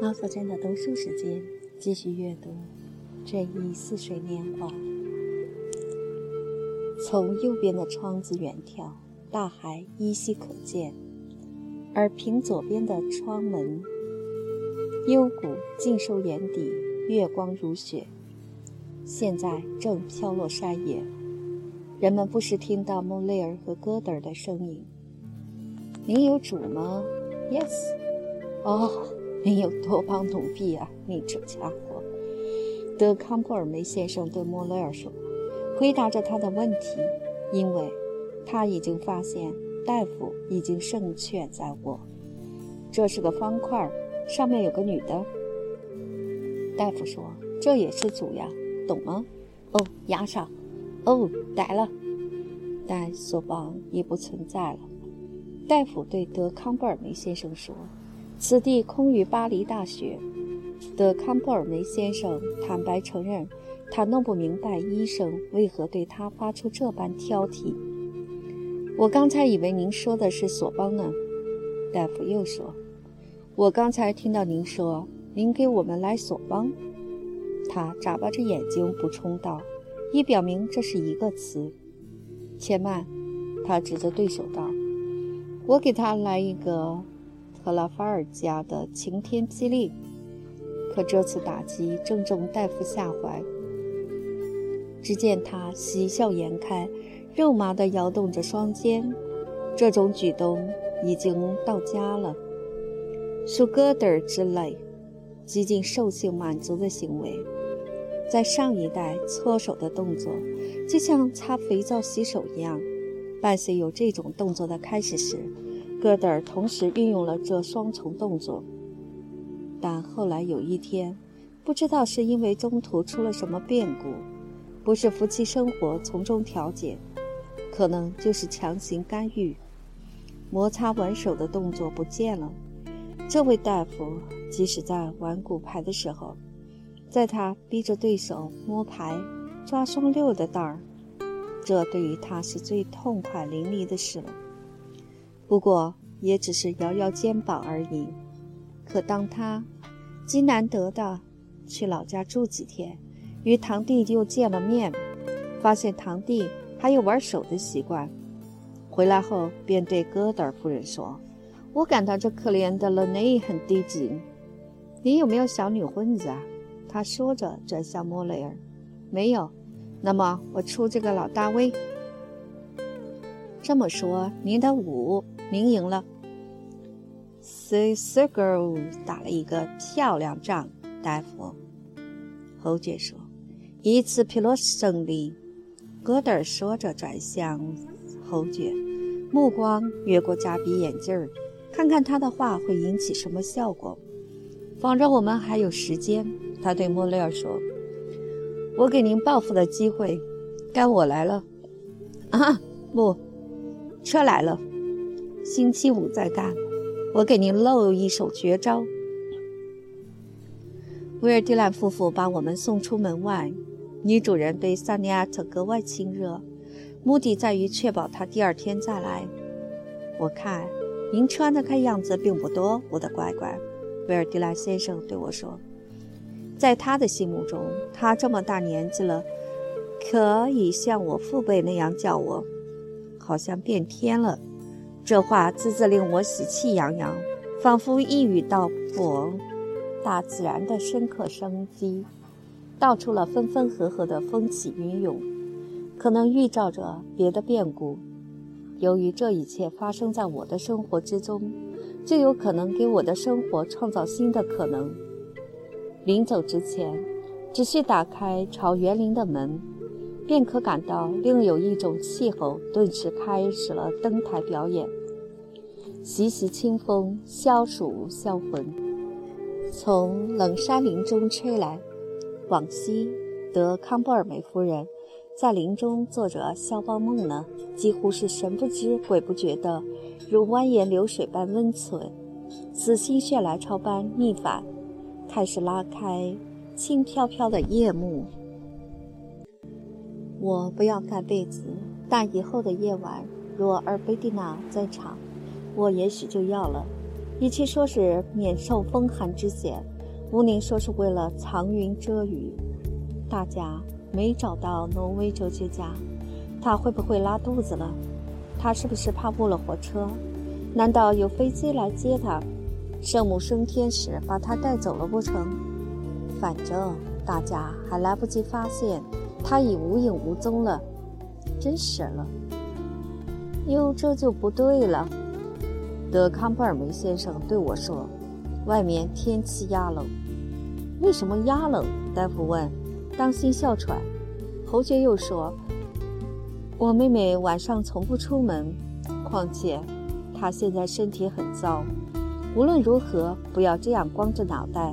老佛真的读书时间，继续阅读《这一似水年华》。从右边的窗子远眺，大海依稀可见；而凭左边的窗门，幽谷尽收眼底，月光如雪。现在正飘落山野，人们不时听到莫雷尔和戈德尔的声音：“您有主吗？”“Yes。”“哦。”你有多帮奴婢啊，你这家伙！德康布尔梅先生对莫雷尔说，回答着他的问题，因为他已经发现大夫已经胜券在握。这是个方块，上面有个女的。大夫说：“这也是主呀，懂吗？”哦，压上。哦，逮了。但索邦已不存在了。大夫对德康布尔梅先生说。此地空余巴黎大学。德康布尔梅先生坦白承认，他弄不明白医生为何对他发出这般挑剔。我刚才以为您说的是索邦呢，大夫又说。我刚才听到您说您给我们来索邦。他眨巴着眼睛补充道，以表明这是一个词。且慢，他指着对手道：“我给他来一个。”特拉法尔加的晴天霹雳，可这次打击正中大夫下怀。只见他喜笑颜开，肉麻地摇动着双肩。这种举动已经到家了，属戈德尔之类，极尽兽性满足的行为。在上一代搓手的动作，就像擦肥皂洗手一样，伴随有这种动作的开始时。戈德尔同时运用了这双重动作，但后来有一天，不知道是因为中途出了什么变故，不是夫妻生活从中调解，可能就是强行干预，摩擦玩手的动作不见了。这位大夫即使在玩骨牌的时候，在他逼着对手摸牌、抓双六的当儿，这对于他是最痛快淋漓的事了。不过也只是摇摇肩膀而已。可当他极难得的去老家住几天，与堂弟又见了面，发现堂弟还有玩手的习惯，回来后便对戈德尔夫人说：“我感到这可怜的勒内很低级。你有没有小女混子啊？”他说着转向莫雷尔：“没有。那么我出这个老大威。这么说，您的五。”您赢了，C C girl 打了一个漂亮仗，大夫。侯爵说：“一次皮洛胜利。”戈德尔说着转向侯爵，目光越过加比眼镜儿，看看他的话会引起什么效果。仿着我们还有时间，他对莫雷尔说：“我给您报复的机会，该我来了。”啊，不，车来了。星期五再干，我给您露一手绝招。威尔蒂兰夫妇把我们送出门外，女主人对萨尼亚特格外亲热，目的在于确保她第二天再来。我看您穿的看样子并不多，我的乖乖。威尔蒂兰先生对我说，在他的心目中，他这么大年纪了，可以像我父辈那样叫我，好像变天了。这话字字令我喜气洋洋，仿佛一语道破大自然的深刻生机，道出了分分合合的风起云涌，可能预兆着别的变故。由于这一切发生在我的生活之中，就有可能给我的生活创造新的可能。临走之前，只需打开朝园林的门，便可感到另有一种气候顿时开始了登台表演。习习清风，消暑消魂，从冷山林中吹来。往昔，德康布尔梅夫人在林中做着肖邦梦呢，几乎是神不知鬼不觉的，如蜿蜒流水般温存。此心血来潮般逆反，开始拉开轻飘飘的夜幕。我不要盖被子，但以后的夜晚。若尔贝蒂娜在场，我也许就要了。与其说是免受风寒之险，不宁说是为了藏云遮雨。大家没找到挪威哲学家，他会不会拉肚子了？他是不是怕误了火车？难道有飞机来接他？圣母升天时把他带走了不成？反正大家还来不及发现，他已无影无踪了。真是了。哟，这就不对了。德康布尔梅先生对我说：“外面天气压冷。”为什么压冷？大夫问。当心哮喘。侯爵又说：“我妹妹晚上从不出门，况且她现在身体很糟。无论如何，不要这样光着脑袋，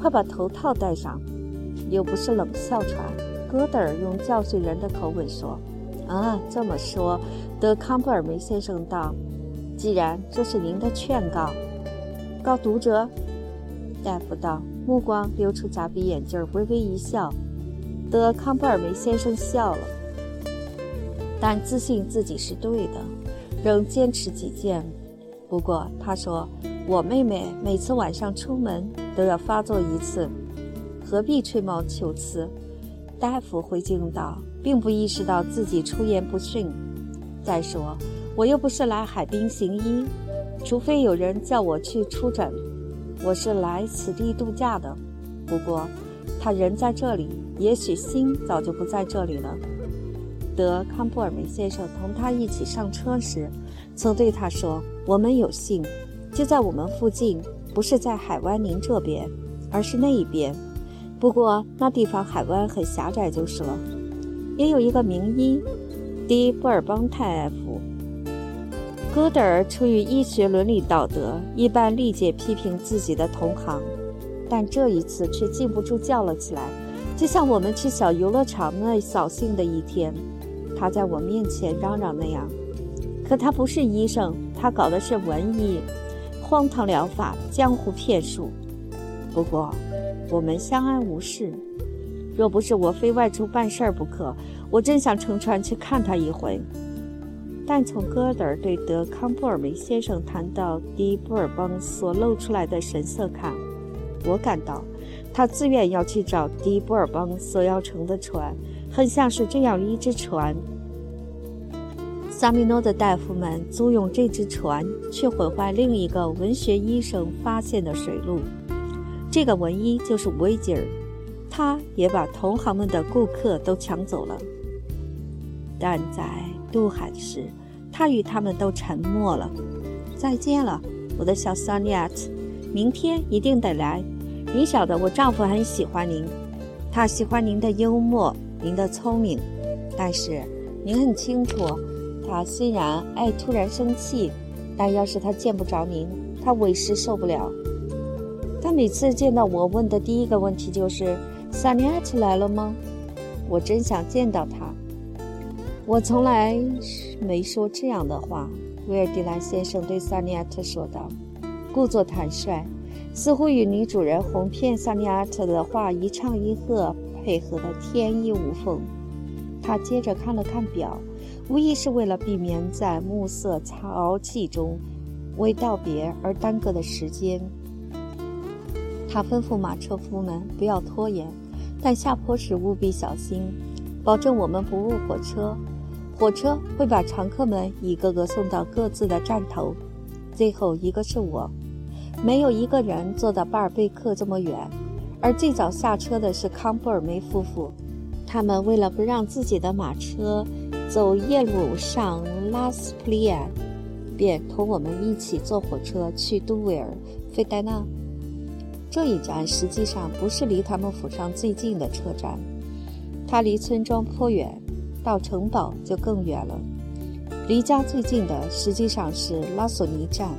快把头套戴上。又不是冷哮喘。”戈德尔用教训人的口吻说：“啊，这么说。”德康布尔梅先生道。既然这是您的劝告，告读者，大夫道，目光溜出假鼻眼镜，微微一笑。德康布尔梅先生笑了，但自信自己是对的，仍坚持己见。不过他说，我妹妹每次晚上出门都要发作一次，何必吹毛求疵？大夫回敬道，并不意识到自己出言不逊。再说。我又不是来海滨行医，除非有人叫我去出诊。我是来此地度假的。不过，他人在这里，也许心早就不在这里了。德康布尔梅先生同他一起上车时，曾对他说：“我们有幸，就在我们附近，不是在海湾宁这边，而是那一边。不过那地方海湾很狭窄，就是了。也有一个名医，迪布尔邦泰夫。”戈德尔出于医学伦理道德，一般力解批评自己的同行，但这一次却禁不住叫了起来，就像我们去小游乐场那扫兴的一天，他在我面前嚷嚷那样。可他不是医生，他搞的是文医，荒唐疗法，江湖骗术。不过，我们相安无事。若不是我非外出办事儿不可，我真想乘船去看他一回。但从戈德尔对德康布尔梅先生谈到迪布尔邦所露出来的神色看，我感到他自愿要去找迪布尔邦所要乘的船，很像是这样一只船。萨米诺的大夫们租用这只船，却毁坏另一个文学医生发现的水路。这个文医就是维吉尔，他也把同行们的顾客都抢走了。但在渡海时，他与他们都沉默了。再见了，我的小 s o n i t 明天一定得来。您晓得，我丈夫很喜欢您，他喜欢您的幽默，您的聪明。但是您很清楚，他虽然爱突然生气，但要是他见不着您，他委实受不了。他每次见到我问的第一个问题就是 s o n i t 来了吗？我真想见到他。我从来没说这样的话，威尔迪兰先生对萨尼亚特说道，故作坦率，似乎与女主人哄骗萨尼亚特的话一唱一和，配合得天衣无缝。他接着看了看表，无疑是为了避免在暮色潮气中为道别而耽搁的时间。他吩咐马车夫们不要拖延，但下坡时务必小心，保证我们不误火车。火车会把乘客们一个个送到各自的站头，最后一个是我。没有一个人坐到巴尔贝克这么远，而最早下车的是康布尔梅夫妇。他们为了不让自己的马车走夜路上拉斯普利亚，便同我们一起坐火车去都维尔费戴纳。这一站实际上不是离他们府上最近的车站，它离村庄颇远。到城堡就更远了。离家最近的实际上是拉索尼站。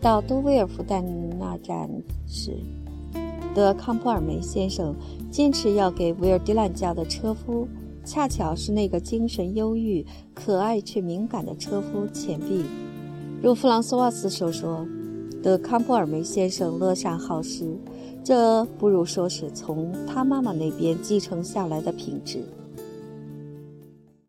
到都威尔夫丹那站时，德康普尔梅先生坚持要给维尔迪兰家的车夫，恰巧是那个精神忧郁、可爱却敏感的车夫钱币。如弗朗索瓦斯所说，德康布尔梅先生乐善好施，这不如说是从他妈妈那边继承下来的品质。